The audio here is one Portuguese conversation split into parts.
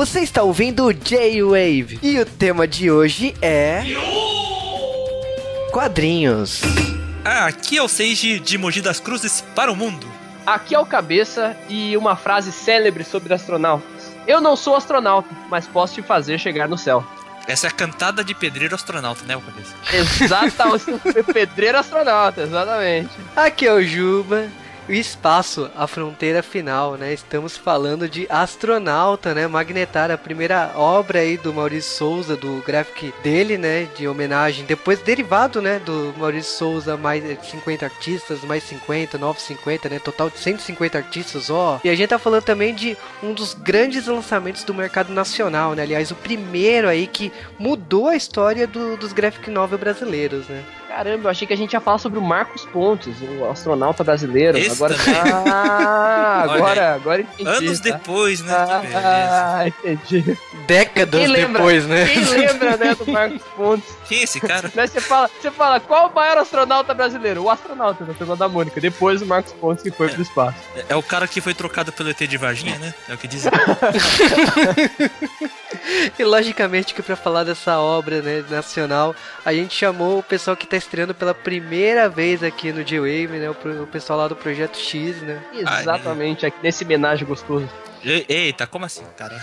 Você está ouvindo o J-Wave e o tema de hoje é. Quadrinhos. Ah, aqui é o Seiji de Mogi das Cruzes para o mundo. Aqui é o Cabeça e uma frase célebre sobre astronautas. Eu não sou astronauta, mas posso te fazer chegar no céu. Essa é a cantada de pedreiro astronauta, né, o Cabeça? Exatamente, pedreiro astronauta, exatamente. Aqui é o Juba o espaço, a fronteira final, né? Estamos falando de Astronauta, né? Magnetar, a primeira obra aí do Maurício Souza, do graphic dele, né? De homenagem, depois derivado, né? Do Maurício Souza, mais 50 artistas, mais 50, novos 50, né? Total de 150 artistas, ó. E a gente tá falando também de um dos grandes lançamentos do mercado nacional, né? Aliás, o primeiro aí que mudou a história do, dos graphic novel brasileiros, né? Caramba, eu achei que a gente ia falar sobre o Marcos Pontes, o astronauta brasileiro. Esse agora, ah, Olha agora, aí. agora entendi. Anos tá? depois, né? Ah, entendi. Décadas Quem lembra? depois, né? Quem lembra, né, do Marcos Pontes? Quem é esse cara? Né, você, fala, você fala, qual o maior astronauta brasileiro? O astronauta da turma da Mônica. Depois o Marcos Pontes que foi pro espaço. É- É o cara que foi trocado pelo ET de Varginha, né? É o que dizem. E logicamente que para falar dessa obra né, nacional, a gente chamou o pessoal que tá estreando pela primeira vez aqui no J-Wave, né? O, o pessoal lá do Projeto X, né? Exatamente, aqui nesse homenagem gostoso. Eita, como assim, cara?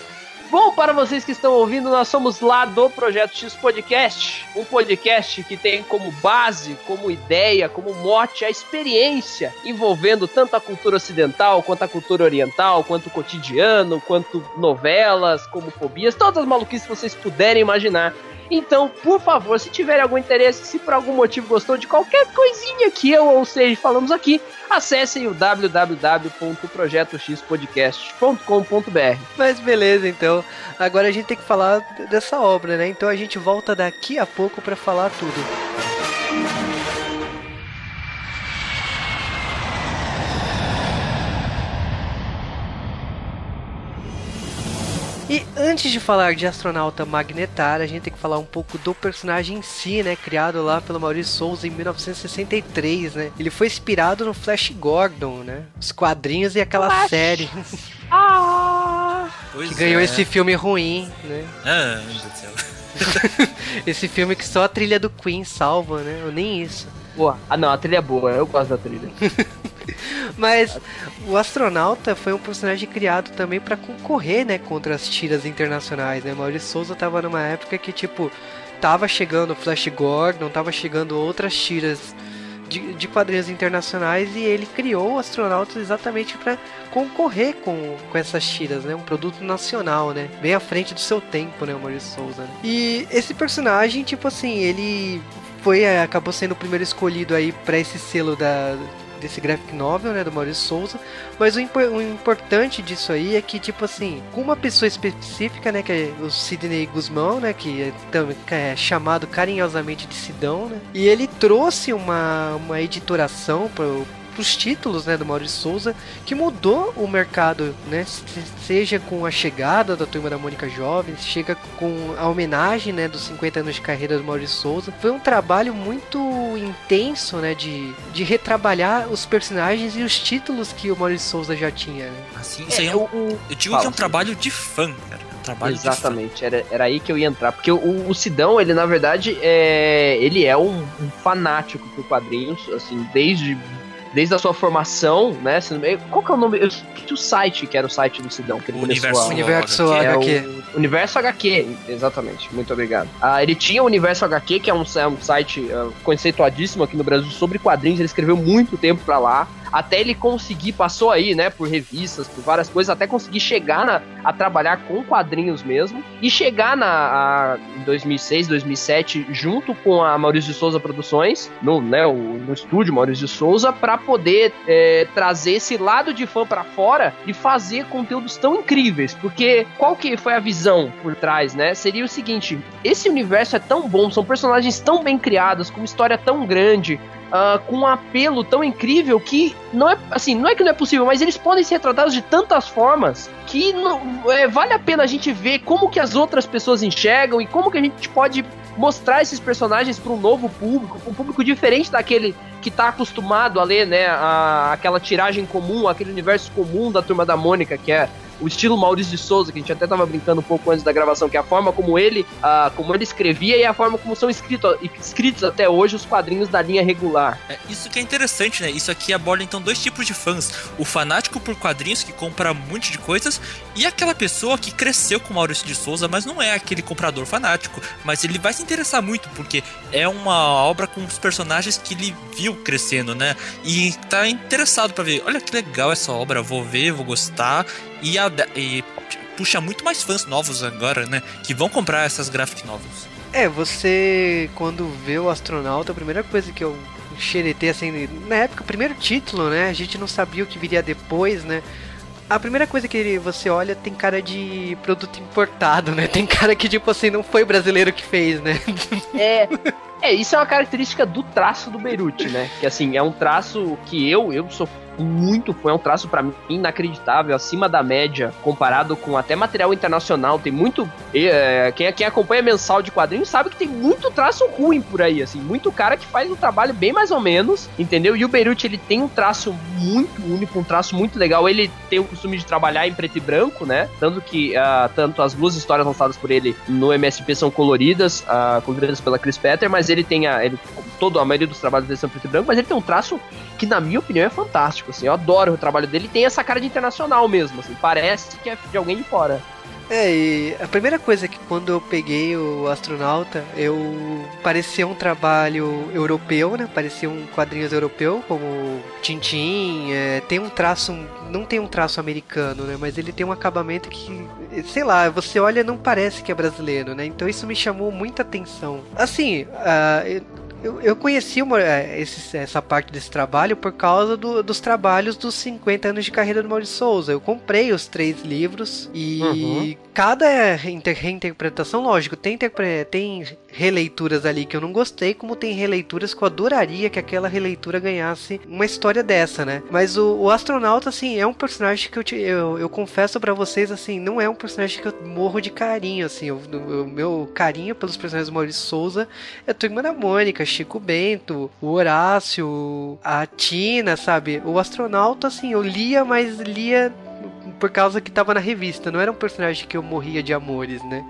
Bom, para vocês que estão ouvindo, nós somos lá do Projeto X Podcast, um podcast que tem como base, como ideia, como mote a experiência envolvendo tanto a cultura ocidental, quanto a cultura oriental, quanto o cotidiano, quanto novelas, como fobias, todas as maluquices que vocês puderem imaginar. Então, por favor, se tiverem algum interesse, se por algum motivo gostou de qualquer coisinha que eu ou seja falamos aqui, acessem o www.projetoxpodcast.com.br. Mas beleza, então. Agora a gente tem que falar dessa obra, né? Então a gente volta daqui a pouco para falar tudo. E antes de falar de astronauta magnetar, a gente tem que falar um pouco do personagem em si, né? Criado lá pelo Maurício Souza em 1963, né? Ele foi inspirado no Flash Gordon, né? Os quadrinhos e aquela Flash. série Pois que ganhou é. esse filme ruim, né? Ah, meu Deus do céu. Esse filme que só a trilha do Queen salva, né? Ou nem isso. Boa. Ah, não, a trilha é boa, eu gosto da trilha. Mas o astronauta foi um personagem criado também pra concorrer, né, contra as tiras internacionais, né? Maurício Souza tava numa época que tipo tava chegando Flash Gordon, tava chegando outras tiras de, de quadrinhos internacionais e ele criou o astronauta exatamente pra concorrer com, com essas tiras, né? Um produto nacional, né? Bem à frente do seu tempo, né, o Maurício Souza. né? E esse personagem, tipo assim, ele foi é, acabou sendo o primeiro escolhido aí pra esse selo da desse graphic novel, né, do Maurício Souza, mas o, impo- o importante disso aí é que, tipo assim, com uma pessoa específica, né, que é o Sidney Guzmão, né, que é, é chamado carinhosamente de Sidão, né, e ele trouxe uma, uma editoração pro os títulos né, do Maurício Souza que mudou o mercado, né? se- Seja com a chegada da turma da Mônica Jovem, chega com a homenagem né, dos 50 anos de carreira do Maurício Souza. Foi um trabalho muito intenso né, de, de retrabalhar os personagens e os títulos que o Maurício Souza já tinha. Né? Assim, isso aí é um, o, eu digo Fala, que é um trabalho de fã, cara. É um trabalho Exatamente, era, era aí que eu ia entrar. Porque o, o Sidão, ele na verdade, é, ele é um, um fanático por quadrinhos, assim, desde, desde a sua formação, né? Qual que é o nome? Eu esqueci o site que era o site do Sidão, que ele Universo a... Universo HQ. É HQ. o Universo HQ, exatamente, muito obrigado. Ah, ele tinha o Universo HQ, que é um, é um site ah, conceituadíssimo aqui no Brasil sobre quadrinhos, ele escreveu muito tempo pra lá, até ele conseguir, passou aí, né, por revistas, por várias coisas, até conseguir chegar na- a trabalhar com quadrinhos mesmo, e chegar na, em 2006, 2007, junto com a Maurício de Souza Produções, no, né, o, no estúdio Maurício de Souza, pra poder é, trazer esse lado de fã pra fora e fazer conteúdos tão incríveis, porque qual que foi a visão por trás, né? Seria o seguinte: esse universo é tão bom, são personagens tão bem criados, com história tão grande, ah, com um apelo tão incrível que não é assim, não é que não é possível, mas eles podem ser retratados de tantas formas que não- é, vale a pena a gente ver como que as outras pessoas enxergam e como que a gente pode mostrar esses personagens para um novo público, um público diferente daquele que tá acostumado a ler, né, a, aquela tiragem comum, aquele universo comum da Turma da Mônica, que é o estilo Maurício de Souza, que a gente até tava brincando um pouco antes da gravação, que é a forma como ele, uh, como ele escrevia e a forma como são escritos, escritos até hoje os quadrinhos da linha regular. É, isso que é interessante, né? Isso aqui aborda então dois tipos de fãs: o fanático por quadrinhos que compra um monte de coisas e aquela pessoa que cresceu com Maurício de Souza, mas não é aquele comprador fanático, mas ele vai se interessar muito porque é uma obra com os personagens que ele viu crescendo, né? E tá interessado para ver, olha que legal essa obra, vou ver, vou gostar e, a, e puxa muito mais fãs novos agora, né? Que vão comprar essas graphic novels. É, você quando vê o astronauta, a primeira coisa que eu xeretei assim, na época, o primeiro título, né? A gente não sabia o que viria depois, né? A primeira coisa que você olha tem cara de produto importado, né? Tem cara que, tipo assim, não foi brasileiro que fez, né? É. É, isso é uma característica do traço do Beirute, né? Que assim, é um traço que eu, eu sou muito foi um traço para mim inacreditável, acima da média, comparado com até material internacional. Tem muito. É, quem, quem acompanha mensal de quadrinhos sabe que tem muito traço ruim por aí, assim. Muito cara que faz um trabalho bem mais ou menos, entendeu? E o Beirute, ele tem um traço muito único, um traço muito legal. Ele tem o costume de trabalhar em preto e branco, né? Tanto que uh, tanto as duas histórias lançadas por ele no MSP são coloridas, uh, coloridas pela Chris Petter, mas ele tem a. Ele, todo, a maioria dos trabalhos dele são preto e branco, mas ele tem um traço que, na minha opinião, é fantástico assim. Eu adoro o trabalho dele. Tem essa cara de internacional mesmo, assim. Parece que é de alguém de fora. É, e a primeira coisa é que quando eu peguei o astronauta, eu parecia um trabalho europeu, né? Parecia um quadrinhos europeu, como Tintin, é, tem um traço, não tem um traço americano, né? Mas ele tem um acabamento que, sei lá, você olha não parece que é brasileiro, né? Então isso me chamou muita atenção. Assim, uh, eu, eu conheci uma, é, esse, essa parte desse trabalho por causa do, dos trabalhos dos 50 anos de carreira do Maurício Souza. Eu comprei os três livros e uhum. cada reinterpretação, lógico, tem, tem releituras ali que eu não gostei, como tem releituras que eu adoraria que aquela releitura ganhasse uma história dessa, né? Mas o, o astronauta, assim, é um personagem que eu, te, eu, eu confesso para vocês, assim, não é um personagem que eu morro de carinho, assim. O, o meu carinho pelos personagens do Maurício Souza é Turma da Mônica, Chico Bento, o Horácio, a Tina, sabe? O astronauta, assim, eu lia, mas lia por causa que tava na revista, não era um personagem que eu morria de amores, né?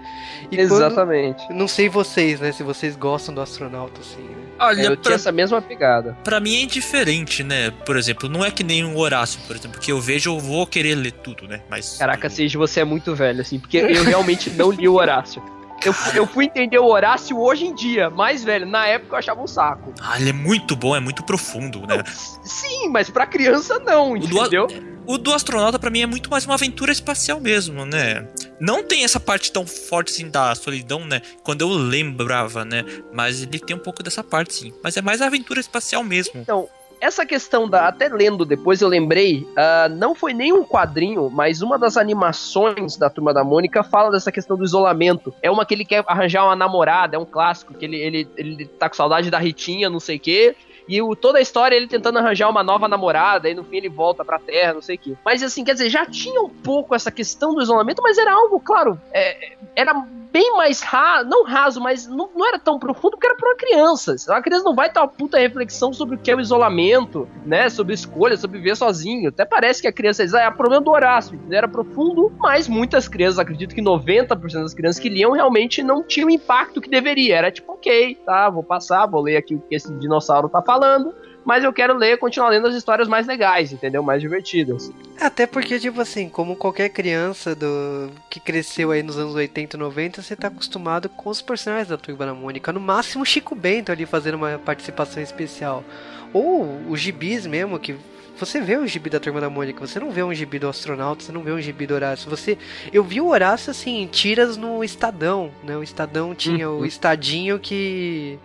E Exatamente. Quando, não sei vocês, né? Se vocês gostam do astronauta, assim. Né? Olha, eu pra, tinha essa mesma pegada. Pra mim é indiferente, né? Por exemplo, não é que nem um Horácio, por exemplo, que eu vejo, eu vou querer ler tudo, né? Mas. Caraca, Seja, você é muito velho, assim, porque eu realmente não li o Horácio. Eu, eu fui entender o Horácio hoje em dia, mais velho. Na época eu achava um saco. Ah, ele é muito bom, é muito profundo, né? Sim, mas pra criança não, o entendeu? Do, o do astronauta para mim é muito mais uma aventura espacial mesmo, né? Não tem essa parte tão forte assim da solidão, né? Quando eu lembrava, né? Mas ele tem um pouco dessa parte, sim. Mas é mais aventura espacial mesmo. Então, essa questão da. Até lendo depois eu lembrei, uh, não foi nem um quadrinho, mas uma das animações da Turma da Mônica fala dessa questão do isolamento. É uma que ele quer arranjar uma namorada, é um clássico, que ele, ele, ele tá com saudade da Ritinha, não sei o quê. E o, toda a história é ele tentando arranjar uma nova namorada, e no fim ele volta pra Terra, não sei o quê. Mas assim, quer dizer, já tinha um pouco essa questão do isolamento, mas era algo, claro, é, era bem mais raso, não raso, mas não, não era tão profundo porque era pra uma criança. A criança não vai ter uma puta reflexão sobre o que é o isolamento, né? Sobre escolha, sobre viver sozinho. Até parece que a criança diz, ah, é problema do Horácio. Era profundo, mas muitas crianças, acredito que 90% das crianças que liam realmente não tinham o impacto que deveria. Era tipo, ok, tá, vou passar, vou ler aqui o que esse dinossauro tá falando mas eu quero ler, continuar lendo as histórias mais legais, entendeu? Mais divertidas. Até porque, tipo assim, como qualquer criança do que cresceu aí nos anos 80 e 90, você tá acostumado com os personagens da Turma da Mônica. No máximo, Chico Bento ali fazendo uma participação especial. Ou os gibis mesmo, que você vê o gibi da Turma da Mônica, você não vê um gibi do astronauta, você não vê um gibi do Horácio. Você, eu vi o Horácio assim, tiras no Estadão, né? O Estadão tinha uhum. o estadinho que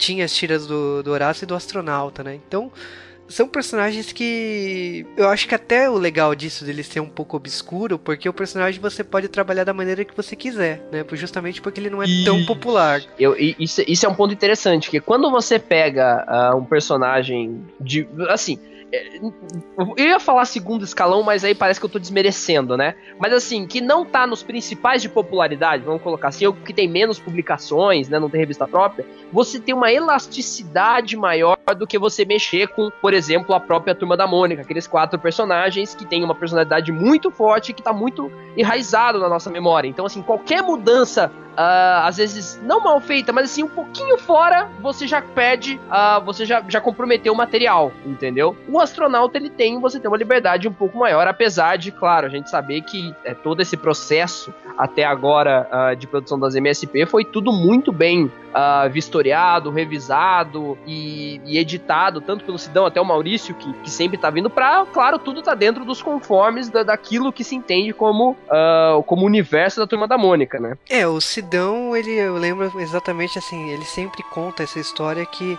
tinha as tiras do, do Horácio e do astronauta, né? Então, são personagens que eu acho que até o legal disso dele ser um pouco obscuro, porque o personagem você pode trabalhar da maneira que você quiser, né? Justamente porque ele não é tão popular. Eu, isso, isso é um ponto interessante, que quando você pega uh, um personagem de. Assim, eu ia falar segundo escalão, mas aí parece que eu tô desmerecendo, né? Mas assim, que não tá nos principais de popularidade, vamos colocar assim, ou que tem menos publicações, né? Não tem revista própria, você tem uma elasticidade maior do que você mexer com, por exemplo, a própria Turma da Mônica, aqueles quatro personagens que têm uma personalidade muito forte que tá muito enraizado na nossa memória. Então, assim, qualquer mudança Uh, às vezes não mal feita, mas assim, um pouquinho fora, você já perde, uh, você já, já comprometeu o material, entendeu? O astronauta ele tem, você tem uma liberdade um pouco maior, apesar de, claro, a gente saber que é, todo esse processo até agora uh, de produção das MSP foi tudo muito bem uh, vistoriado, revisado e, e, editado, tanto pelo Sidão até o Maurício, que, que sempre tá vindo pra, claro, tudo tá dentro dos conformes da, daquilo que se entende como, uh, como universo da Turma da Mônica, né? É, o Sidão, ele, eu lembro exatamente assim, ele sempre conta essa história que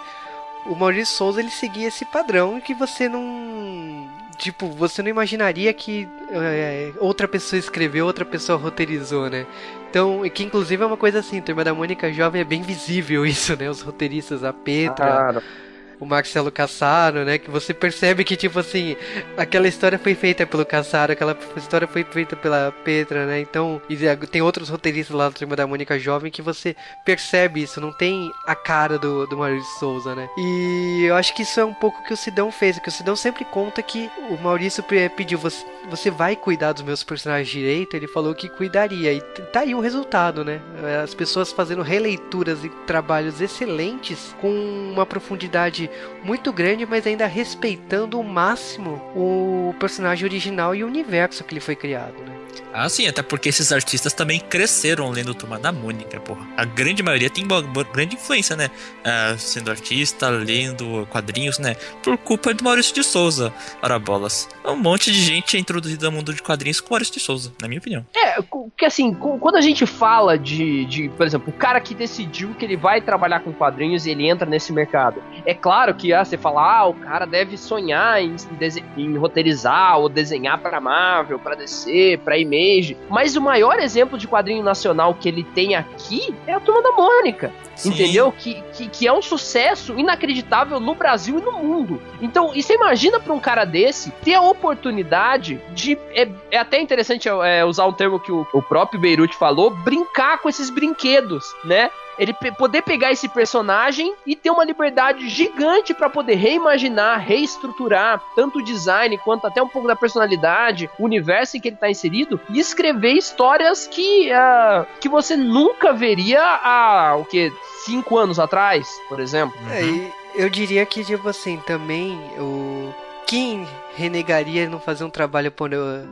o Maurício Souza ele seguia esse padrão que você não tipo, você não imaginaria que é, outra pessoa escreveu, outra pessoa roteirizou, né? Então, que inclusive é uma coisa assim, Turma da Mônica Jovem é bem visível isso, né? Os roteiristas, a Petra. Claro o Marcelo Cassaro, né? Que você percebe que, tipo assim, aquela história foi feita pelo Cassaro, aquela história foi feita pela Petra, né? Então, tem outros roteiristas lá do Turma da Mônica Jovem que você percebe isso, não tem a cara do, do Maurício Souza, né? E eu acho que isso é um pouco que o Sidão fez, que o Sidão sempre conta que o Maurício pediu, você, você vai cuidar dos meus personagens direito? Ele falou que cuidaria, e tá aí o resultado, né? As pessoas fazendo releituras e trabalhos excelentes com uma profundidade muito grande, mas ainda respeitando o máximo o personagem original e o universo que ele foi criado, né? Ah, sim, até porque esses artistas também cresceram lendo Turma da Mônica, porra. A grande maioria tem uma grande influência, né? Ah, sendo artista, lendo quadrinhos, né? Por culpa do Maurício de Souza. Ora bolas. Um monte de gente é introduzida no mundo de quadrinhos com Maurício de Souza, na minha opinião. É, que assim, quando a gente fala de, de, por exemplo, o cara que decidiu que ele vai trabalhar com quadrinhos e ele entra nesse mercado. É claro que ah, você fala, ah, o cara deve sonhar em, em, em roteirizar ou desenhar para Marvel, para DC, para Image. Mas o maior exemplo de quadrinho nacional que ele tem aqui é a Turma da Mônica. Sim. Entendeu? Que, que, que, é um sucesso inacreditável no Brasil e no mundo. Então, e você imagina para um cara desse ter a oportunidade de. É, é até interessante é, usar um termo que o, o próprio Beirute falou: brincar com esses brinquedos, né? Ele poder pegar esse personagem e ter uma liberdade gigante para poder reimaginar, reestruturar tanto o design quanto até um pouco da personalidade, o universo em que ele está inserido e escrever histórias que uh, que você nunca veria há o que cinco anos atrás, por exemplo. É, eu diria que tipo assim também o quem renegaria não fazer um trabalho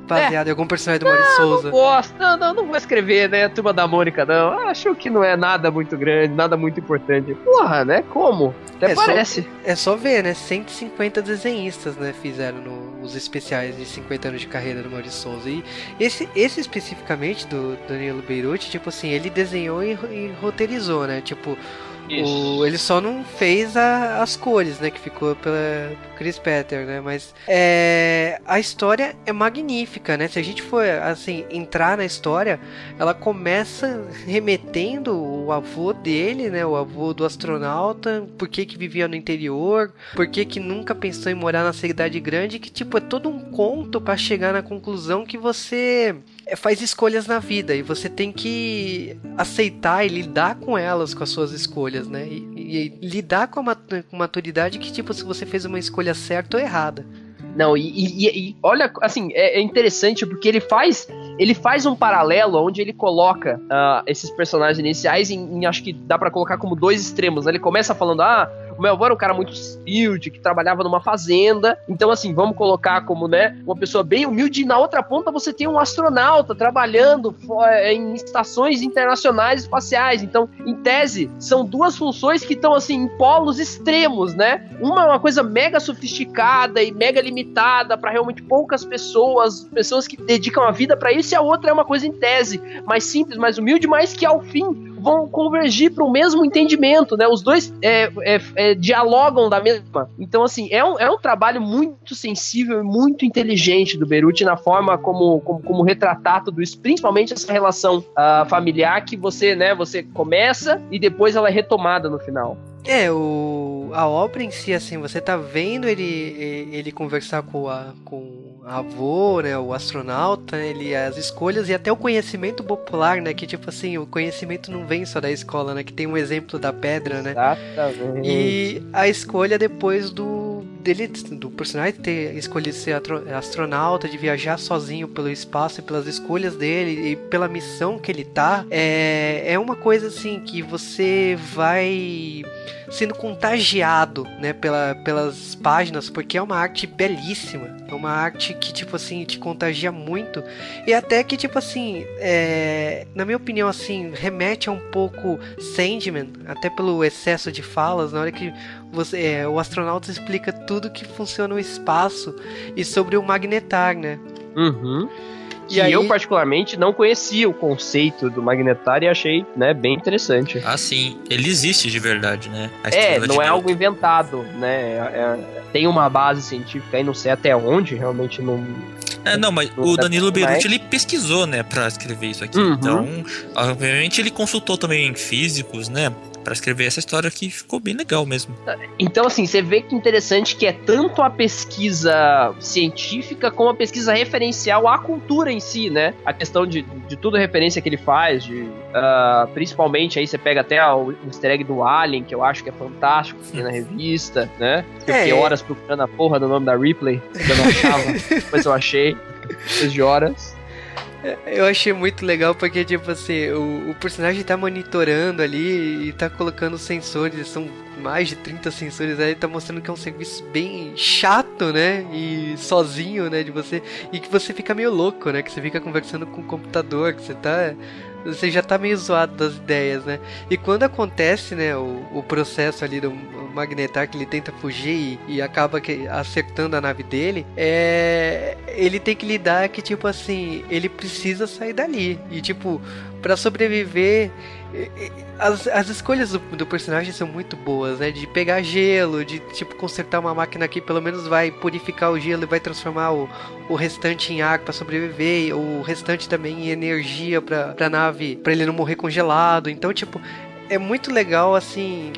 baseado é. em algum personagem do Maurício Souza? Não gosto, não, não, não vou escrever, né? Turma da Mônica, não. Acho que não é nada muito grande, nada muito importante. Porra, né? Como? Até é parece. Só, é só ver, né? 150 desenhistas, né? Fizeram no, os especiais de 50 anos de carreira do Maurício Souza. E esse, esse especificamente do Danilo Beirute, tipo assim, ele desenhou e, e roteirizou, né? Tipo, o, ele só não fez a, as cores, né? Que ficou pela Chris Petter, né? Mas é, a história é magnífica, né? Se a gente for, assim, entrar na história, ela começa remetendo o avô dele, né? O avô do astronauta, por que que vivia no interior, por que que nunca pensou em morar na cidade grande, que, tipo, é todo um conto para chegar na conclusão que você faz escolhas na vida e você tem que aceitar e lidar com elas, com as suas escolhas, né? E, e lidar com a maturidade que, tipo, se você fez uma escolha certa ou errada. Não, e, e, e, olha, assim, é, é, interessante porque ele faz ele faz um paralelo onde ele coloca uh, esses personagens iniciais em, em, acho que dá para colocar como dois extremos. Ele começa falando, ah, o meu avô era um cara muito humilde, que trabalhava numa fazenda. Então, assim, vamos colocar como, né, uma pessoa bem humilde. E na outra ponta você tem um astronauta trabalhando é, em estações internacionais espaciais. Então, em tese, são duas funções que estão, assim, em polos extremos, né? Uma é uma coisa mega sofisticada e mega limitada para realmente poucas pessoas, pessoas que dedicam a vida para isso, e a outra é uma coisa em tese, mais simples, mais humilde, mas que ao fim vão convergir para o mesmo entendimento, né? Os dois é, é, é, dialogam da mesma. Então, assim, é um, é um trabalho muito sensível e muito inteligente do Beruti na forma como, como, como retratar tudo isso, principalmente essa relação uh, familiar que você, né, você começa e depois ela é retomada no final. É, o a obra em si, assim, você tá vendo ele, ele conversar com, a, com a avô, né, o astronauta, ele, as escolhas e até o conhecimento popular, né, que tipo assim, o conhecimento não vem só da escola, né, que tem um exemplo da pedra, né. Exatamente. E a escolha depois do dele, do personagem ter escolhido ser astronauta, de viajar sozinho pelo espaço e pelas escolhas dele e pela missão que ele tá, é, é uma coisa assim que você vai sendo contagiado, né, pela, pelas páginas, porque é uma arte belíssima, é uma arte que, tipo assim, te contagia muito, e até que, tipo assim, é, na minha opinião, assim, remete a um pouco Sandman, até pelo excesso de falas, na hora que você, é, o astronauta explica tudo que funciona no espaço e sobre o magnetar, né? Uhum. E aí... eu, particularmente, não conhecia o conceito do magnetar e achei, né, bem interessante. Ah, sim. Ele existe de verdade, né? é, não é algo inventado, né? É, é, tem uma base científica aí, não sei até onde, realmente não... É, não, mas não o Danilo Beruti, ele pesquisou, né, pra escrever isso aqui. Uhum. Então, obviamente, ele consultou também físicos, né, para escrever essa história que ficou bem legal mesmo. Então, assim, você vê que interessante que é tanto a pesquisa científica como a pesquisa referencial à cultura em si, né? A questão de, de tudo referência que ele faz, de uh, principalmente aí você pega até o, easter egg do Alien, que eu acho que é fantástico, que tem na revista, né? Eu é, fiquei horas procurando a porra do nome da Ripley, que eu não achava, depois eu achei, depois de horas. Eu achei muito legal porque, tipo assim, o, o, personagem tá monitorando ali e tá colocando sensores, são mais de 30 sensores aí, tá mostrando que é um serviço bem chato, né? E sozinho, né? De você. E que você fica meio louco, né? Que você fica conversando com o computador, que você tá você já tá meio zoado das ideias, né? E quando acontece, né, o, o processo ali do Magnetar que ele tenta fugir e, e acaba que, acertando a nave dele, é ele tem que lidar que tipo assim, ele precisa sair dali e tipo para sobreviver as, as escolhas do, do, personagem são muito boas, né? De pegar gelo, de tipo consertar uma máquina que pelo menos vai purificar o gelo e vai transformar o, o restante em ar para sobreviver, o restante também em energia para a nave, para ele não morrer congelado. Então, tipo, é muito legal assim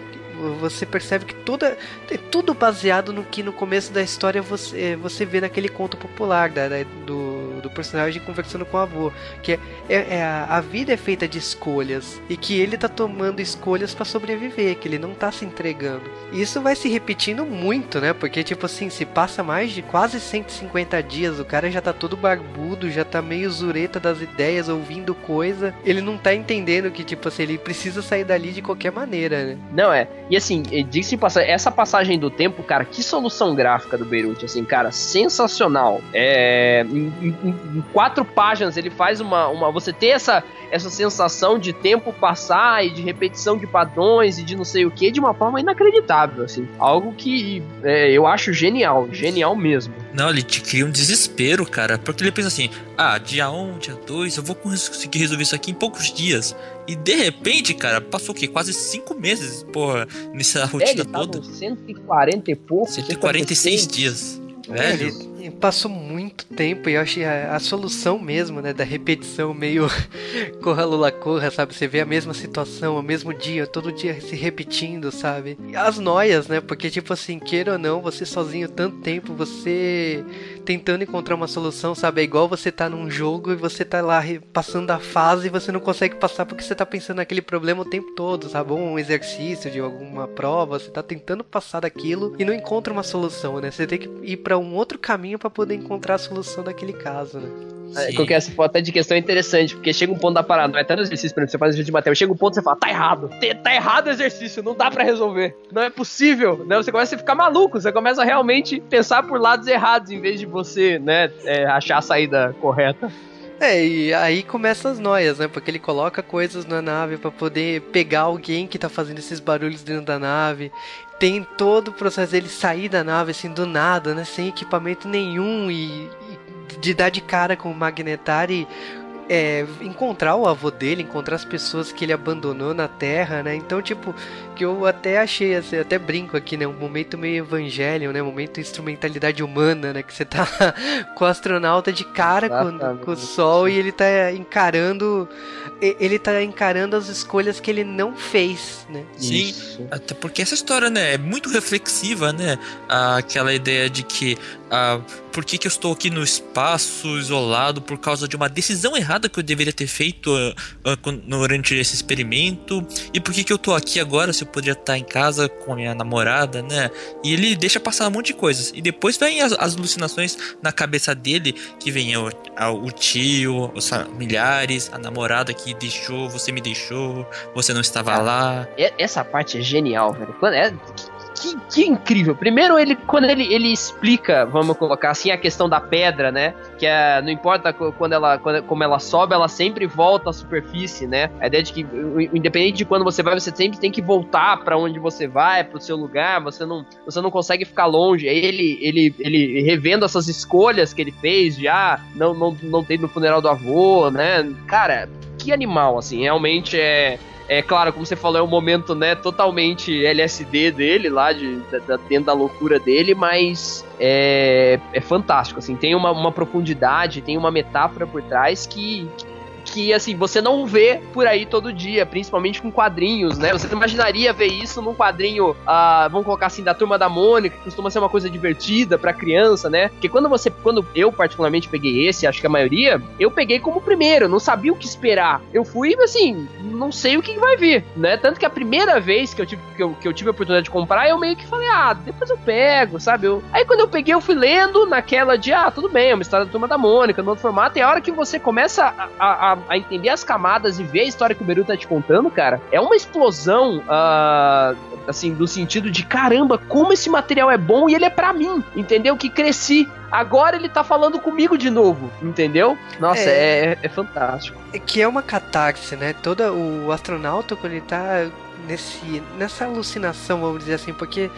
você percebe que toda é tudo baseado no que no começo da história você, você vê naquele conto popular da, da do, do personagem conversando com o avô, que é, é, é a, a, vida é feita de escolhas e que ele tá tomando escolhas para sobreviver, que ele não tá se entregando. E isso vai se repetindo muito, né? Porque tipo assim, se passa mais de quase 150 dias, o cara já tá todo barbudo, já tá meio zureta das ideias, ouvindo coisa, ele não tá entendendo que tipo assim, ele precisa sair dali de qualquer maneira, né? Não é. E assim, diga-se essa passagem do tempo, cara, que solução gráfica do Beirute, assim, cara, sensacional. É, em, em, em, quatro páginas ele faz uma, uma. Você ter essa, essa sensação de tempo passar e de repetição de padrões e de não sei o que de uma forma inacreditável, assim. Algo que é, eu acho genial, genial mesmo. Não, ele te cria um desespero, cara, porque ele pensa assim: ah, dia 1, um, dia 2, eu vou conseguir resolver isso aqui em poucos dias. E de repente, cara, passou o quê? Quase cinco meses, porra, nessa rotina é, toda. 140 e pouco. 146 dias. Velho passou muito tempo e eu achei a, a, solução mesmo, né, da repetição meio corra Lula corra, sabe? Você vê a mesma situação, o mesmo dia, todo dia se repetindo, sabe? E as noias, né? Porque tipo assim, queira ou não, você sozinho tanto tempo, você tentando encontrar uma solução, sabe? É igual você tá num jogo e você tá lá passando a fase e você não consegue passar porque você tá pensando naquele problema o tempo todo, sabe? Um exercício de alguma prova, você tá tentando passar daquilo e não encontra uma solução, né? Você tem que ir para um outro caminho para poder encontrar a solução daquele caso, né? É, qualquer essa foto até de questão é interessante, porque chega um ponto da parada, até no exercício, por exemplo, você faz exercício de matéria, chega um ponto você fala, tá errado, tá errado o exercício, não dá para resolver, não é possível, né? Você começa a ficar maluco, você começa a realmente pensar por lados errados, em vez de você, né, é, achar a saída correta. É, e aí começa as noias, né? Porque ele coloca coisas na nave para poder pegar alguém que tá fazendo esses barulhos dentro da nave tem todo o processo dele sair da nave assim do nada, né? Sem equipamento nenhum e, e de dar de cara com o Magnetar e é, encontrar o avô dele, encontrar as pessoas que ele abandonou na Terra, né? Então, tipo, que eu até achei, assim, até brinco aqui, né? Um momento meio evangelho, né? Um momento instrumentalidade humana, né? Que você tá com o astronauta de cara com, com, o Sol e ele tá encarando. Ele tá encarando as escolhas que ele não fez, né? Sim, Isso. até porque essa história, né, é muito reflexiva, né? Aquela ideia de que ah, por que, que eu estou aqui no espaço isolado por causa de uma decisão errada que eu deveria ter feito uh, uh, durante esse experimento e por que, que eu estou aqui agora se eu poderia estar em casa com a minha namorada, né? E ele deixa passar um monte de coisas e depois vem as, as alucinações na cabeça dele que vem o, o tio, os familiares, a namorada que deixou, você me deixou, você não estava lá. Essa parte é genial, velho. É, que, que incrível. Primeiro, ele quando ele, ele explica, vamos colocar assim, a questão da pedra, né? Que é, não importa quando ela, quando, como ela sobe, ela sempre volta à superfície, né? A ideia de que, independente de quando você vai, você sempre tem que voltar para onde você vai, pro seu lugar, você não, você não consegue ficar longe. Ele, ele, ele revendo essas escolhas que ele fez, já não, não, não ter no funeral do avô, né? Cara, que animal, assim, realmente é é claro, como você falou, é um momento, né, totalmente LSD dele lá, de, dentro da loucura dele, mas é, é fantástico, assim, tem uma, uma profundidade, tem uma metáfora por trás que, que, assim, você não vê por aí todo dia, principalmente com quadrinhos, né? Você imaginaria ver isso num quadrinho, uh, vamos colocar assim, da Turma da Mônica, que costuma ser uma coisa divertida pra criança, né? Porque quando você, quando eu particularmente peguei esse, acho que a maioria, eu peguei como primeiro, não sabia o que esperar. Eu fui, assim, não sei o que vai vir, né? Tanto que a primeira vez que eu tive, que eu, que eu tive a oportunidade de comprar, eu meio que falei, ah, depois eu pego, sabe? Eu... Aí quando eu peguei, eu fui lendo naquela de, ah, tudo bem, é uma história da Turma da Mônica, no outro formato, e a hora que você começa a, a, a a entender as camadas e ver a história que o Beru tá te contando, cara, é uma explosão, uh, assim, do sentido de caramba, como esse material é bom e ele é para mim, entendeu? Que cresci. Agora ele tá falando comigo de novo, entendeu? Nossa, é, é, é fantástico. É que é uma catarse, né? Todo o astronauta, quando ele tá nesse, nessa alucinação, vamos dizer assim, porque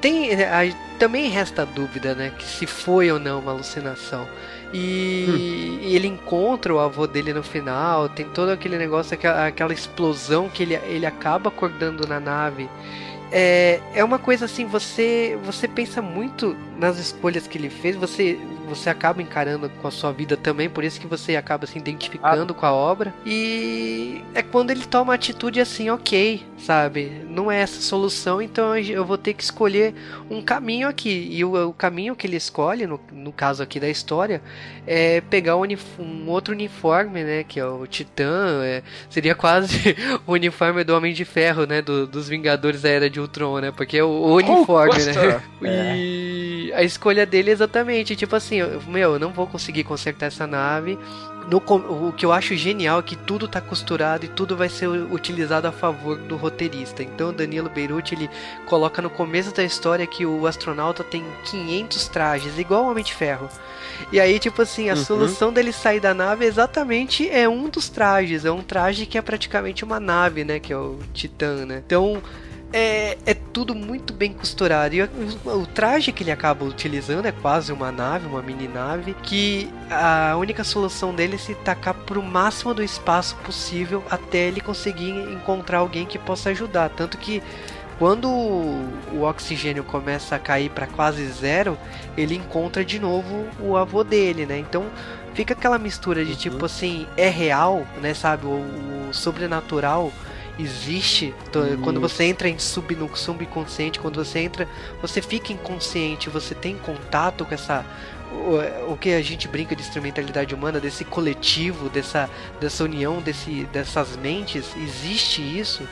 tem a, também resta dúvida, né, que se foi ou não uma alucinação. E, hum. e, ele encontra o avô dele no final, tem todo aquele negócio, aquela, aquela explosão que ele, ele acaba acordando na nave. É, é uma coisa assim, você você pensa muito nas escolhas que ele fez, você você acaba encarando com a sua vida também, por isso que você acaba se identificando ah. com a obra. E é quando ele toma a atitude assim, ok, sabe? Não é essa solução, então eu vou ter que escolher um caminho aqui. E o, o caminho que ele escolhe, no, no caso aqui da história, é pegar um, um outro uniforme, né? Que é o Titã. É, seria quase o uniforme do Homem de Ferro, né? Do, dos Vingadores da Era de Ultron, né? Porque é o, o uniforme, oh, né? E a escolha dele é exatamente, tipo assim, meu, eu não vou conseguir consertar essa nave, no, o que eu acho genial é que tudo está costurado e tudo vai ser utilizado a favor do roteirista. Então Danilo Beirute ele coloca no começo da história que o astronauta tem 500 trajes, igual o Homem de Ferro. E aí, tipo assim, a uhum. solução dele sair da nave exatamente é um dos trajes. É um traje que é praticamente uma nave, né? Que é o Titã, né? Então, é, é tudo muito bem costurado. E o, o, traje que ele acaba utilizando é quase uma nave, uma mini nave, que a única solução dele é se tacar pro máximo do espaço possível até ele conseguir encontrar alguém que possa ajudar. Tanto que quando o oxigênio começa a cair para quase zero, ele encontra de novo o avô dele, né? Então fica aquela mistura de tipo uhum. assim, é real, né? Sabe? O, o sobrenatural existe quando você entra em sub, no subconsciente, quando você entra, você fica inconsciente, você tem contato com essa o, o que a gente brinca de instrumentalidade humana, desse coletivo, dessa, dessa união desse, dessas mentes, existe isso,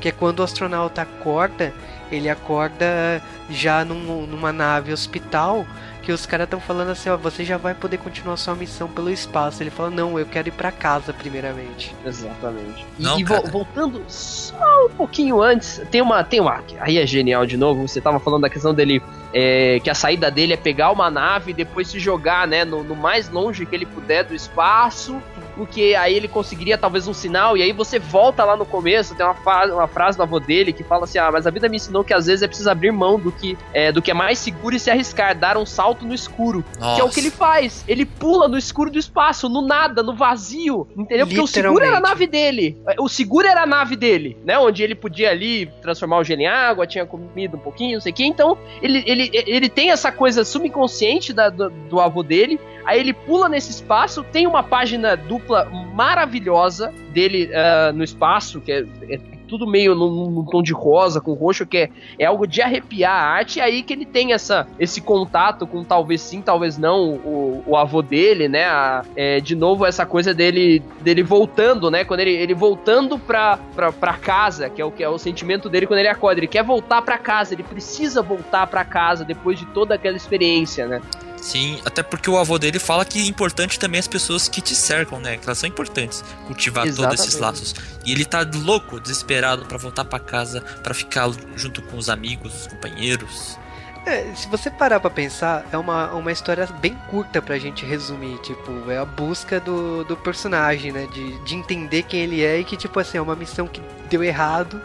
que é quando o astronauta acorda, ele acorda já num, numa nave hospital que os caras estão falando assim, ó, você já vai poder continuar sua missão pelo espaço. Ele fala, não, eu quero ir para casa primeiramente. Exatamente. Não, e, vo voltando só um pouquinho antes, tem uma, tem uma, aí é genial de novo. Você tava falando da questão dele é, que a saída dele é pegar uma nave e depois se jogar, né, no, no mais longe que ele puder do espaço porque aí ele conseguiria talvez um sinal, e aí você volta lá no começo, tem uma, uma frase do avô dele que fala assim: Ah, mas a vida me ensinou que às vezes é preciso abrir mão do que é, do que é mais seguro e se arriscar, dar um salto no escuro. Nossa. Que é o que ele faz. Ele pula no escuro do espaço, no nada, no vazio. Entendeu? Porque o seguro era a nave dele. O seguro era a nave dele, né? Onde ele podia ali transformar o gelo em água, tinha comido um pouquinho, não sei o que. Então, ele, ele, ele tem essa coisa subconsciente da, do, do avô dele. Aí ele pula nesse espaço, tem uma página dupla maravilhosa dele uh, no espaço, que é, é tudo meio num, num, tom de rosa com roxo, que é, é algo de arrepiar a arte, e aí que ele tem essa, esse contato com talvez sim, talvez não, o, o avô dele, né? A, é, de novo, essa coisa dele, dele voltando, né? Quando ele, ele voltando pra, pra, pra casa, que é o que é o sentimento dele quando ele acorda. Ele quer voltar pra casa, ele precisa voltar pra casa depois de toda aquela experiência, né? Sim, até porque o avô dele fala que é importante também as pessoas que te cercam, né? Que elas são importantes, cultivar Exatamente. todos esses laços. E ele tá louco, desesperado para voltar para casa, para ficar junto com os amigos, os companheiros. É, se você parar pra pensar, é uma, uma história bem curta pra gente resumir. Tipo, é a busca do, do personagem, né? De, de entender quem ele é e que, tipo assim, é uma missão que deu errado,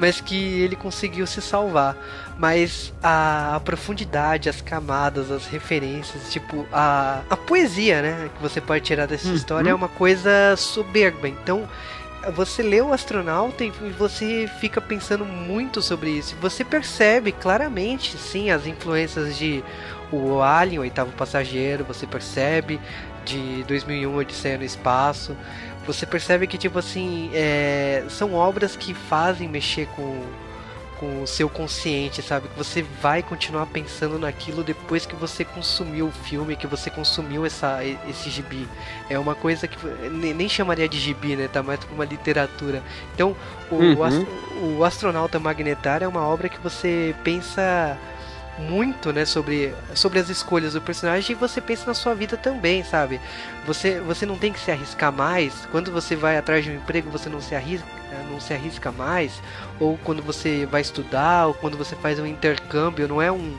mas que ele conseguiu se salvar mas a, a, profundidade, as camadas, as referências, tipo, a, a poesia, né, que você pode tirar dessa uhum. história é uma coisa soberba. Então, você lê o astronauta e você fica pensando muito sobre isso. Você percebe claramente, sim, as influências de o Alien, o oitavo passageiro, você percebe de 2001 Odisseia no espaço. Você percebe que tipo assim, é, são obras que fazem mexer com com o seu consciente, sabe? Que você vai continuar pensando naquilo depois que você consumiu o filme, que você consumiu essa, esse gibi. É uma coisa que nem chamaria de gibi, né? Tá mais como uma literatura. Então, o, uhum. o, o Astronauta Magnetar é uma obra que você pensa muito, né, sobre, sobre as escolhas do personagem e você pensa na sua vida também, sabe? Você, você não tem que se arriscar mais. Quando você vai atrás de um emprego, você não se arrisca, não se arrisca mais. Ou quando você vai estudar, ou quando você faz um intercâmbio, não é um,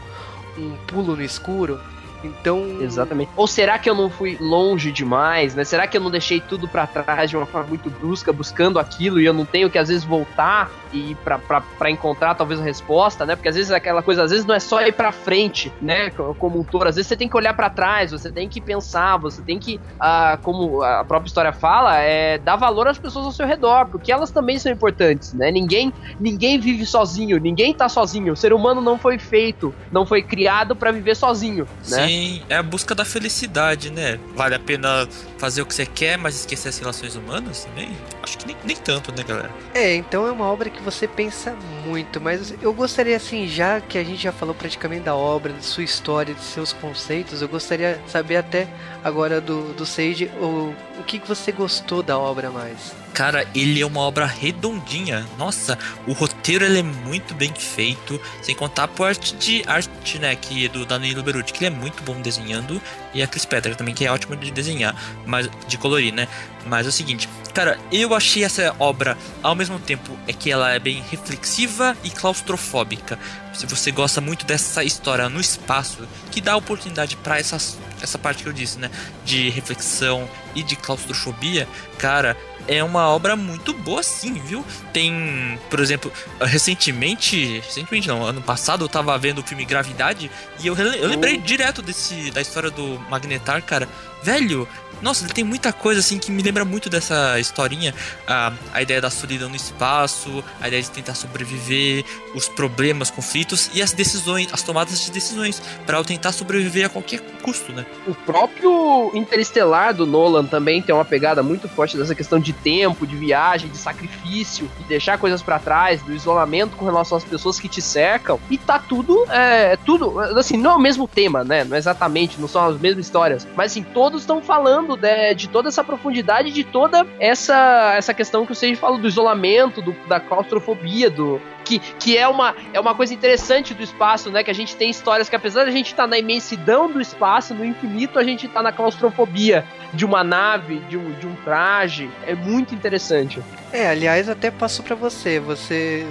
um pulo no escuro. Então. Exatamente. Ou será que eu não fui longe demais, né? Será que eu não deixei tudo para trás de uma forma muito brusca, buscando aquilo e eu não tenho que às vezes voltar e para encontrar talvez a resposta, né? Porque às vezes aquela coisa, às vezes não é só ir para frente, né? Como um touro, às vezes você tem que olhar para trás, você tem que pensar, você tem que, ah, como a própria história fala, é dar valor às pessoas ao seu redor, porque elas também são importantes, né? Ninguém, ninguém vive sozinho, ninguém tá sozinho. O ser humano não foi feito, não foi criado para viver sozinho, né? Sim, é a busca da felicidade, né? Vale a pena fazer o que você quer, mas esquecer as relações humanas também? Acho que nem, nem tanto, né, galera? É, então é uma obra que você pensa muito, mas eu gostaria, assim, já que a gente já falou praticamente da obra, de sua história, de seus conceitos, eu gostaria de saber até agora do, do Sage o, o que, que você gostou da obra mais. Cara, ele é uma obra redondinha. Nossa, o roteiro ele é muito bem feito. Sem contar a parte de arte, né? Que é do Danilo Beruti, que ele é muito bom desenhando. E a Chris Petter também, que é ótimo de desenhar, mas de colorir, né? Mas é o seguinte, cara, eu achei essa obra ao mesmo tempo é que ela é bem reflexiva e claustrofóbica. Se você gosta muito dessa história no espaço, que dá oportunidade para essa parte que eu disse, né, de reflexão e de claustrofobia, cara, é uma obra muito boa sim, viu? Tem, por exemplo, recentemente, recentemente não, ano passado eu tava vendo o filme Gravidade e eu, eu lembrei oh. direto desse da história do Magnetar, cara. Velho, nossa, tem muita coisa assim que me lembra muito dessa historinha. A, a ideia da solidão no espaço, a ideia de tentar sobreviver, os problemas, conflitos e as decisões, as tomadas de decisões para tentar sobreviver a qualquer custo, né? O próprio Interestelar do Nolan também tem uma pegada muito forte dessa questão de tempo, de viagem, de sacrifício, de deixar coisas para trás, do isolamento com relação às pessoas que te cercam. E tá tudo, é, tudo, assim, não é o mesmo tema, né? Não é exatamente, não são as mesmas histórias, mas assim, todos estão falando de, de toda essa profundidade, de toda essa, essa questão que o Sage fala do isolamento, do, da claustrofobia, do, que, que é, uma, é uma coisa interessante do espaço, né? Que a gente tem histórias que, apesar de a gente estar tá na imensidão do espaço, no infinito, a gente está na claustrofobia de uma nave, de um, de um traje. É muito interessante. É, aliás, até passo para você. Você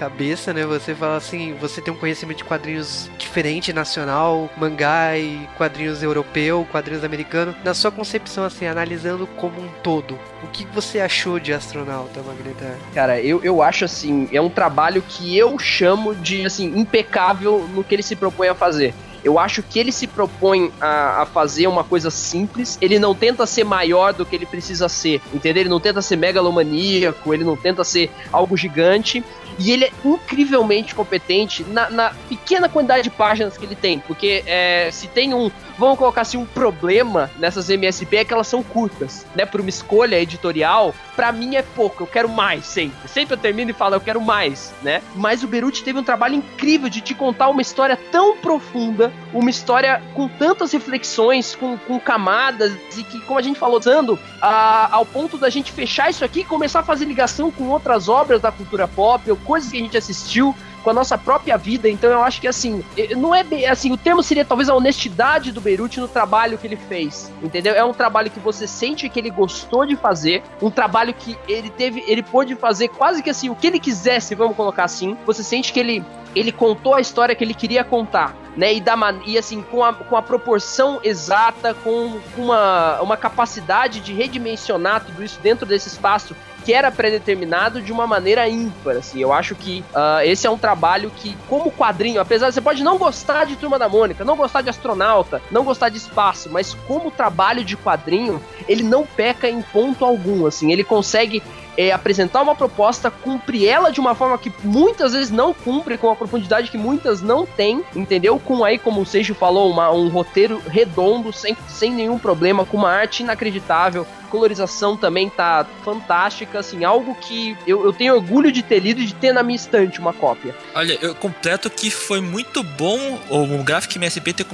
cabeça, né? Você fala assim, você tem um conhecimento de quadrinhos diferente, nacional, mangá e quadrinhos europeu, quadrinhos americano. Na sua concepção, assim, analisando como um todo, o que você achou de Astronauta, Magnetar? Cara, eu, eu acho assim, é um trabalho que eu chamo de assim, impecável no que ele se propõe a fazer. Eu acho que ele se propõe a, a, fazer uma coisa simples, ele não tenta ser maior do que ele precisa ser, entendeu? Ele não tenta ser megalomaníaco, ele não tenta ser algo gigante, e ele é incrivelmente competente na, na, pequena quantidade de páginas que ele tem. Porque é, se tem um, vamos colocar assim, um problema nessas MSP é que elas são curtas, né? Por uma escolha editorial, para mim é pouco, eu quero mais sempre. Sempre eu termino e falo, eu quero mais, né? Mas o Beruti teve um trabalho incrível de te contar uma história tão profunda, uma história com tantas reflexões, com, com camadas, e que, como a gente falou, usando ao ponto da gente fechar isso aqui e começar a fazer ligação com outras obras da cultura pop, ou coisas que a gente assistiu com a nossa própria vida. Então eu acho que assim, não é bem, assim, o termo seria talvez a honestidade do Beirute no trabalho que ele fez. Entendeu? É um trabalho que você sente que ele gostou de fazer, um trabalho que ele teve, ele pôde fazer quase que assim o que ele quisesse, vamos colocar assim. Você sente que ele ele contou a história que ele queria contar, né? E, da e assim, com a, com a proporção exata, com uma, uma capacidade de redimensionar tudo isso dentro desse espaço que era predeterminado de uma maneira ímpar, assim. Eu acho que uh, esse é um trabalho que, como quadrinho, apesar de você pode não gostar de Turma da Mônica, não gostar de Astronauta, não gostar de espaço, mas como trabalho de quadrinho, ele não peca em ponto algum, assim. Ele consegue é, apresentar uma proposta, cumprir ela de uma forma que muitas vezes não cumpre, com a profundidade que muitas não têm, entendeu? Com aí, como o Seixo falou, uma, um roteiro redondo, sem, sem nenhum problema, com uma arte inacreditável, colorização também tá fantástica, assim, algo que eu, eu tenho orgulho de ter lido e de ter na minha estante uma cópia. Olha, eu completo que foi muito bom o Graphic MSP ter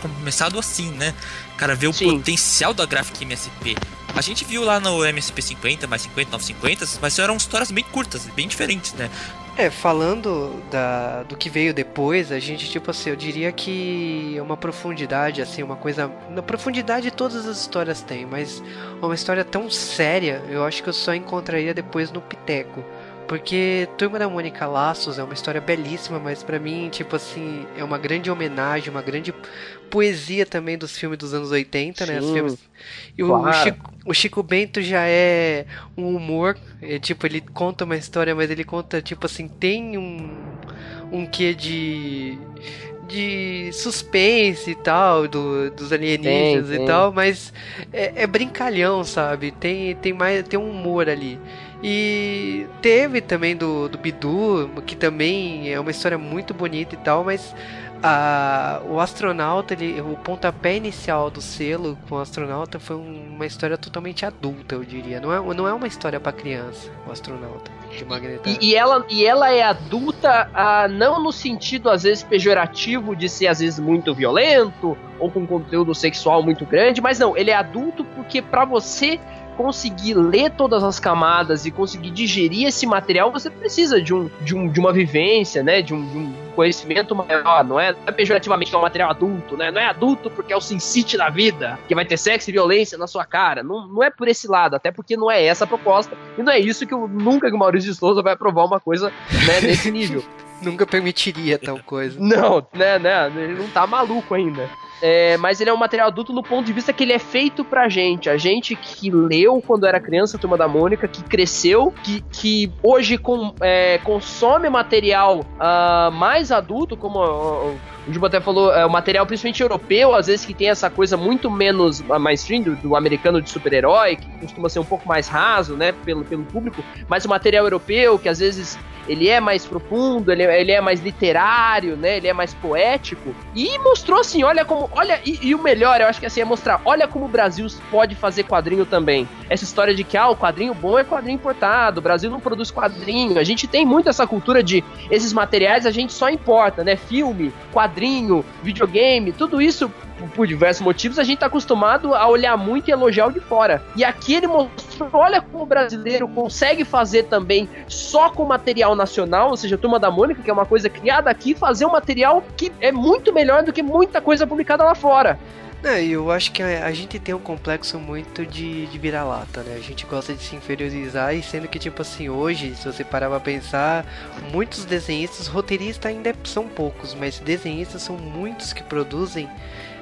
começado assim, né? Cara, ver o Sim. potencial da Graphic MSP. A gente viu lá no MSP 50, mais 50, 950, mas eram histórias bem curtas, bem diferentes, né? É, falando da, do que veio depois, a gente, tipo assim, eu diria que é uma profundidade, assim, uma coisa. Na profundidade todas as histórias têm, mas uma história tão séria, eu acho que eu só encontraria depois no Piteco. Porque Turma da Mônica Laços é uma história belíssima, mas para mim, tipo assim, é uma grande homenagem, uma grande poesia também dos filmes dos anos 80, Sim, né? Filmes... E claro. o, Chico, o Chico Bento já é um humor, é, tipo, ele conta uma história, mas ele conta, tipo assim, tem um, um quê de de suspense e tal, do, dos alienígenas tem, tem. e tal, mas é, é, brincalhão, sabe? Tem, tem mais tem um humor ali. E teve também do, do Bidu, que também é uma história muito bonita e tal, mas a, o astronauta, ele, o pontapé inicial do selo com o astronauta foi uma história totalmente adulta, eu diria. Não é, não é uma história para criança, o astronauta. E, e, ela, e ela é adulta, ah, não no sentido, às vezes, pejorativo de ser, às vezes, muito violento ou com conteúdo sexual muito grande, mas não, ele é adulto porque para você conseguir ler todas as camadas e conseguir digerir esse material, você precisa de, um, de, um, de uma vivência, né? De um, de um conhecimento maior, não é, não é pejorativamente é um material adulto, né? Não é adulto porque é o Sin City da vida, que vai ter sexo e violência na sua cara. Não, não é por esse lado, até porque não é essa a proposta. E não é isso que eu, nunca que o Maurício de Souza vai aprovar uma coisa né, nesse nível. nunca permitiria tal coisa. Não, né, né? Ele não tá maluco ainda. É, mas ele é um material adulto no ponto de vista que ele é feito pra gente. A gente que leu quando era criança a Turma da Mônica, que cresceu, que, que hoje com, é, consome material uh, mais adulto, como uh, o Juba até falou, é, o material principalmente europeu, às vezes que tem essa coisa muito menos mainstream do, do americano de super-herói, que costuma ser um pouco mais raso, né, pelo, pelo público, mas o material europeu, que às vezes ele é mais profundo, ele, ele é mais literário, né? Ele é mais poético. E mostrou assim, olha como. Olha, e, e, o melhor, eu acho que assim, é mostrar, olha como o Brasil pode fazer quadrinho também. Essa história de que, ah, o quadrinho bom é quadrinho importado, o Brasil não produz quadrinho. A gente tem muito essa cultura de esses materiais a gente só importa, né? Filme, quadrinho, videogame, tudo isso por diversos motivos, a gente tá acostumado a olhar muito e elogiar o de fora. E aqui ele mostrou, olha como o brasileiro consegue fazer também só com material nacional, ou seja, Turma da Mônica, que é uma coisa criada aqui, fazer um material que é muito melhor do que muita coisa publicada lá fora. Eu acho que a, a, gente tem um complexo muito de, de vira-lata, né? A gente gosta de se inferiorizar e sendo que, tipo assim, hoje, se você parar pra pensar, muitos desenhistas, roteiristas ainda são poucos, mas desenhistas são muitos que produzem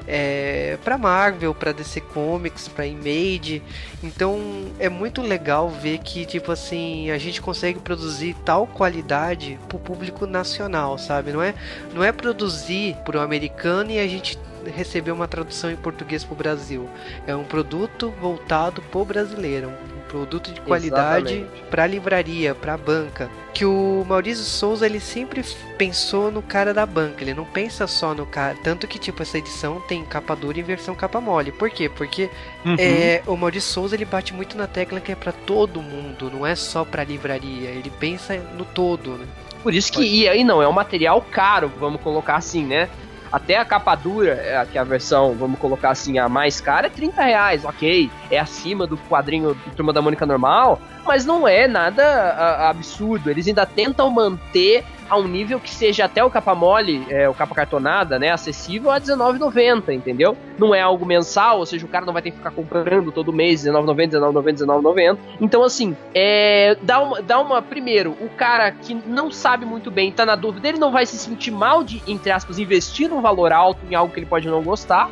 é, para Marvel, para DC Comics, para Image. Então é muito legal ver que tipo assim a gente consegue produzir tal qualidade para o público nacional, sabe? Não é não é produzir para americano e a gente receber uma tradução em português para o Brasil. É um produto voltado para o brasileiro, produto de qualidade para livraria, para banca. Que o Maurício Souza ele sempre pensou no cara da banca, ele não pensa só no cara. Tanto que, tipo, essa edição tem capa dura e versão capa mole. Por quê? Porque uhum. é, o Maurício Souza ele bate muito na tecla que é para todo mundo, não é só para livraria. Ele pensa no todo, né? Por isso que, e aí não, é um material caro, vamos colocar assim, né? Até a capa dura, é, que é a versão, vamos colocar assim, a mais cara, é 30 reais, ok. É acima do quadrinho do Turma da Mônica normal, mas não é nada a, absurdo. Eles ainda tentam manter a um nível que seja até o capa mole, é, o capa cartonada, né, acessível a R$19,90, entendeu? Não é algo mensal, ou seja, o cara não vai ter que ficar comprando todo mês R$19,90, R$19,90, R$19,90. Então, assim, é, dá, uma, dá uma. Primeiro, o cara que não sabe muito bem, tá na dúvida, ele não vai se sentir mal de, entre aspas, investir um valor alto em algo que ele pode não gostar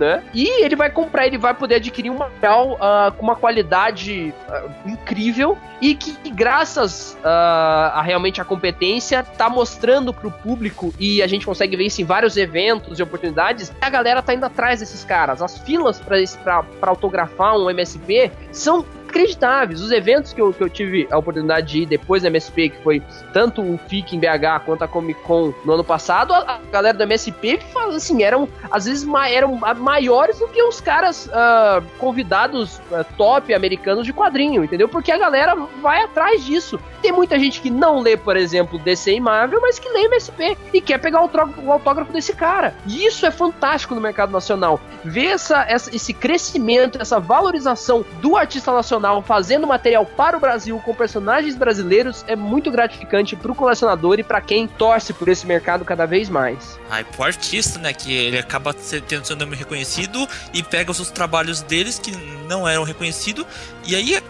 né? E ele vai comprar, ele vai poder adquirir um material uh, com uma qualidade uh, incrível e que, graças uh, a realmente a competência, tá mostrando pro público e a gente consegue ver isso em vários eventos e oportunidades, a galera tá indo atrás desses caras. As filas para autografar um MSP são inacreditáveis. Os eventos que eu, que eu tive a oportunidade de ir depois da MSP, que foi tanto o FIC em BH quanto a Comic Con no ano passado, a, a galera do MSP assim, eram às vezes ma eram maiores do que os caras uh, convidados uh, top americanos de quadrinho, entendeu? Porque a galera vai atrás disso. Tem muita gente que não lê, por exemplo, DC e Marvel, mas que lê MSP e quer pegar o, o autógrafo desse cara. E isso é fantástico no mercado nacional. Ver essa, essa, esse crescimento, essa valorização do artista nacional nacional fazendo material para o Brasil com personagens brasileiros é muito gratificante para o colecionador e para quem torce por esse mercado cada vez mais. E pro artista, né, que ele acaba tendo seu nome reconhecido e pega os trabalhos deles que não eram reconhecidos e aí é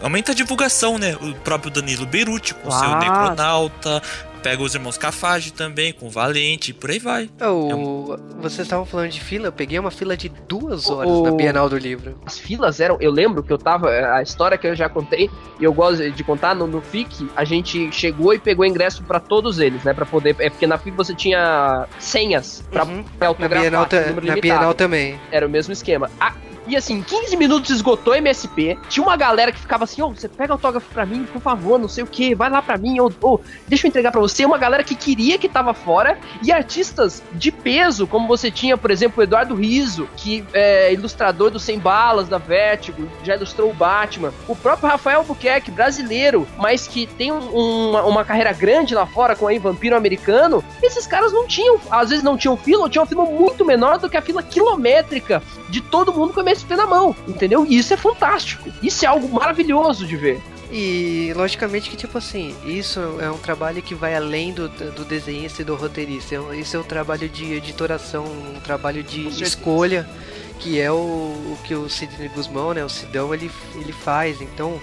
aumenta a divulgação, né? O próprio Danilo Beruti com ah. seu Necronauta, pega os irmãos Cafage também, com Valente, e por aí vai. É o... É um... Vocês estavam falando de fila, eu peguei uma fila de duas horas o... na Bienal do Livro. As filas eram, eu lembro que eu tava, a história que eu já contei, e eu gosto de contar, no, no FIC, a gente chegou e pegou ingresso para todos eles, né, para poder, é porque na FIC você tinha senhas pra, uhum. pra autografar. Na Bienal, na Bienal também. Era o mesmo esquema. A, e assim, 15 minutos esgotou MSP. Tinha uma galera que ficava assim: Ô, oh, você pega autógrafo pra mim, por favor, não sei o que, vai lá pra mim, ou oh, deixa eu entregar pra você. Uma galera que queria que tava fora. E artistas de peso, como você tinha, por exemplo, o Eduardo Riso, que é ilustrador do Sem Balas, da Vertigo, já ilustrou o Batman. O próprio Rafael Buquerque, brasileiro, mas que tem um, uma, uma, carreira grande lá fora com aí Vampiro Americano. Esses caras não tinham, às vezes não tinham fila, ou tinham uma fila muito menor do que a fila quilométrica de todo mundo com MSP na mão, entendeu? E isso é fantástico. Isso é algo maravilhoso de ver. E logicamente que, tipo assim, isso é um trabalho que vai além do, do desenhista e do roteirista. Isso é um trabalho de editoração, um trabalho de escolha, que é o, o que o Sidney Guzmão, né, o Sidão, ele, ele faz. Então,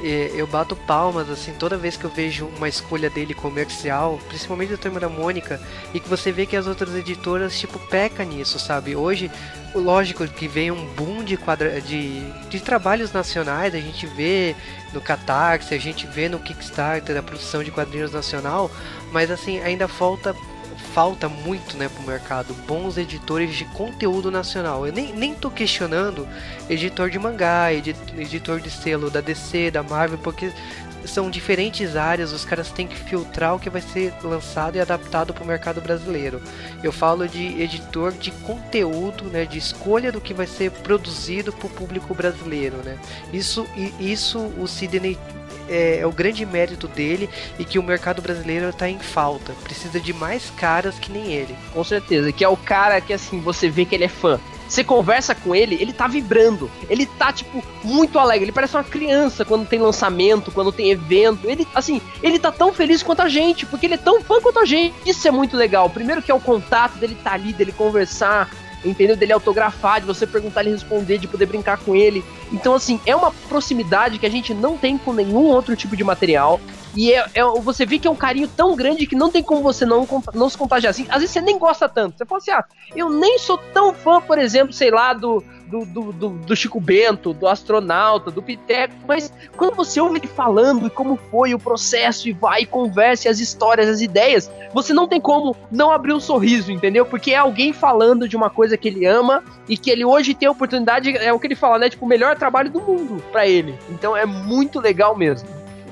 eu bato palmas assim toda vez que eu vejo uma escolha dele comercial, principalmente do Turma da Mônica, e que você vê que as outras editoras tipo peca nisso, sabe? Hoje, lógico que vem um boom de, quadra... de, de trabalhos nacionais, a gente vê no Catarse, a gente vê no Kickstarter a produção de quadrinhos nacional, mas assim, ainda falta falta muito né, para o mercado bons editores de conteúdo nacional. Eu nem, nem tô questionando editor de mangá, editor de selo da DC, da Marvel, porque são diferentes áreas, os caras têm que filtrar o que vai ser lançado e adaptado para o mercado brasileiro. Eu falo de editor de conteúdo, né, de escolha do que vai ser produzido para o público brasileiro, né. Isso, isso o Sidney é, é, o grande mérito dele e que o mercado brasileiro está em falta. Precisa de mais caras que nem ele. Com certeza, que é o cara que assim, você vê que ele é fã. Você conversa com ele, ele tá vibrando. Ele tá, tipo, muito alegre. Ele parece uma criança quando tem lançamento, quando tem evento. Ele, assim, ele tá tão feliz quanto a gente, porque ele é tão fã quanto a gente. Isso é muito legal. Primeiro que é o contato dele tá ali, dele conversar, entendeu? Dele autografar, de você perguntar ele responder, de poder brincar com ele. Então, assim, é uma proximidade que a gente não tem com nenhum outro tipo de material. E é, é, você vê que é um carinho tão grande que não tem como você não, não se contagiar assim. Às vezes você nem gosta tanto. Você fala assim, ah, eu nem sou tão fã, por exemplo, sei lá, do, do, do, do, do Chico Bento, do astronauta, do Piteco, mas quando você ouve ele falando e como foi o processo, e vai e conversa, as histórias, as ideias, você não tem como não abrir um sorriso, entendeu? Porque é alguém falando de uma coisa que ele ama e que ele hoje tem a oportunidade, é o que ele fala, né? Tipo, o melhor trabalho do mundo para ele. Então é muito legal mesmo.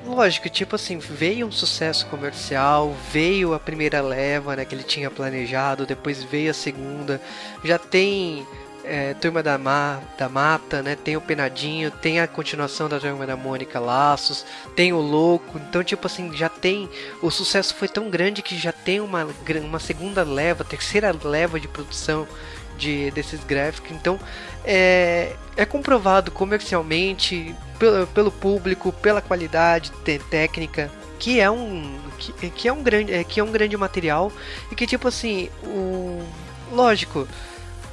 Lógico, tipo assim, veio um sucesso comercial, veio a primeira leva, né, que ele tinha planejado, depois veio a segunda, já tem é, Turma da, Ma, da Mata, né, tem o Penadinho, tem a continuação da Turma da Mônica Laços, tem o Louco, então tipo assim, já tem, o sucesso foi tão grande que já tem uma, uma segunda leva, terceira leva de produção de, desses gráficos, então é, é comprovado comercialmente pelo, pelo público, pela qualidade técnica, que é um que, que, é um grande é, que é um grande material e que tipo assim o lógico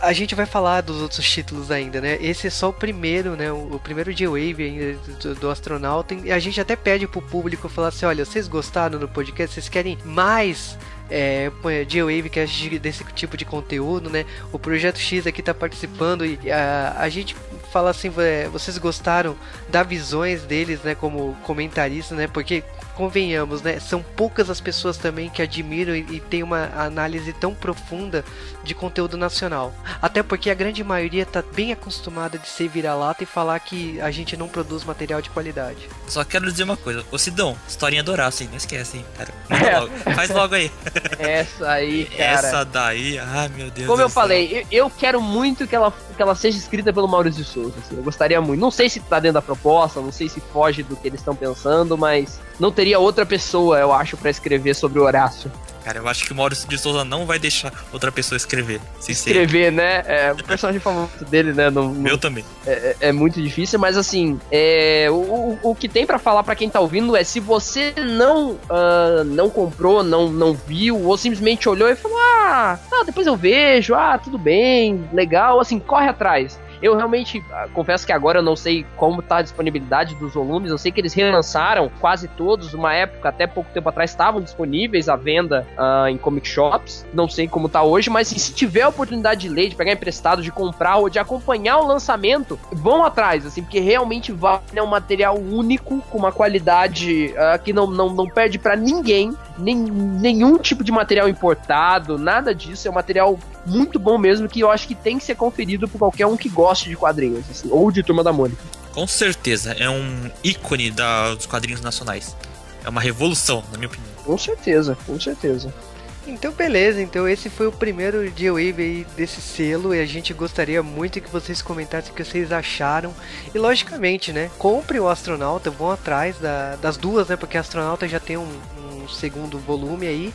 a gente vai falar dos outros títulos ainda, né? Esse é só o primeiro, né? O, primeiro J-Wave ainda do, do, astronauta. E a gente até pede pro público falar assim: olha, vocês gostaram do podcast? Vocês querem mais é, G-Wave que é desse tipo de conteúdo, né? O Projeto X aqui tá participando e a, a gente fala assim, vocês gostaram das visões deles, né, como comentaristas, né? Porque convenhamos, né? São poucas as pessoas também que admiram e, e têm uma análise tão profunda de conteúdo nacional. Até porque a grande maioria tá bem acostumada de ser vira-lata e falar que a gente não produz material de qualidade. Só quero dizer uma coisa, ô Sidão, historinha do Horácio, hein? Não esquece, hein, cara. Logo. Faz logo aí. Essa aí, cara. Essa daí, ah, meu Deus Como eu céu. falei, eu, eu, quero muito que ela, que ela seja escrita pelo Maurício de Souza. Assim, eu gostaria muito. Não sei se tá dentro da proposta, não sei se foge do que eles estão pensando, mas não teria outra pessoa, eu acho, para escrever sobre o Horácio. Cara, eu acho que o Maurício de Souza não vai deixar outra pessoa escrever. Escrever, né? É, o personagem favorito dele, né? No, no, Meu também. É, é, é, muito difícil, mas assim, é, o, o, o que tem para falar para quem tá ouvindo é se você não uh, não comprou, não, não viu, ou simplesmente olhou e falou: ah, ah, depois eu vejo, ah, tudo bem, legal, assim, corre atrás. Eu realmente ah, confesso que agora eu não sei como tá a disponibilidade dos volumes. Eu sei que eles relançaram quase todos. Uma época, até pouco tempo atrás, estavam disponíveis à venda uh, em comic shops. Não sei como tá hoje, mas se tiver a oportunidade de ler, de pegar emprestado, de comprar ou de acompanhar o lançamento, vão atrás, assim, porque realmente vale é um material único, com uma qualidade uh, que não, não, não perde para ninguém nem, nenhum tipo de material importado, nada disso. É um material muito bom mesmo que eu acho que tem que ser conferido por qualquer um que goste de quadrinhos, assim, ou de Turma da Mônica. Com certeza, é um ícone da, dos quadrinhos nacionais. É uma revolução, na minha opinião. Com certeza, com certeza. Então beleza, então esse foi o primeiro G-Wave aí desse selo e a gente gostaria muito que vocês comentassem o que vocês acharam. E logicamente, né, compre o Astronauta, vão atrás da, das duas, né, porque o Astronauta já tem um, segundo volume aí.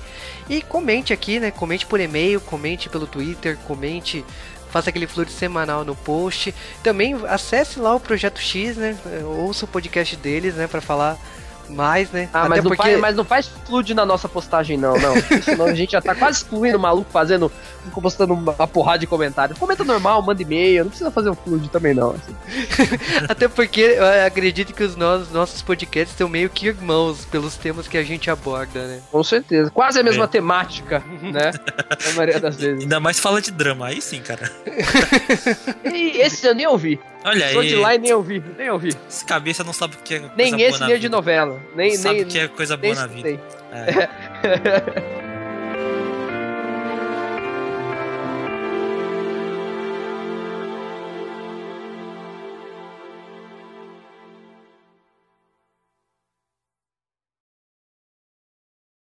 E comente aqui, né? Comente por e-mail, comente pelo Twitter, comente faça aquele fluxo semanal no post. Também acesse lá o Projeto X, né? Ouça o podcast deles, né? Para falar mais, né? Ah, Até mas, porque... não faz, mas não faz flood na nossa postagem, não, não. Senão a gente já tá quase excluindo o maluco fazendo, postando uma porrada de comentários. Comenta normal, manda e-mail, não precisa fazer um flood também, não. Assim. Até porque eu acredito que os nossos, nossos podcasts são meio que irmãos pelos temas que a gente aborda, né? Com certeza. Quase a mesma é. temática, né? Na maioria das vezes. Ainda mais fala de drama, aí sim, cara. e esse eu nem ouvi. Olha Sou aí. de lá e nem ouvi, nem ouvi. Esse cabeça não sabe o que é Nem esse, nem de novela. Nem, sabe nem, que é coisa boa na vida. É.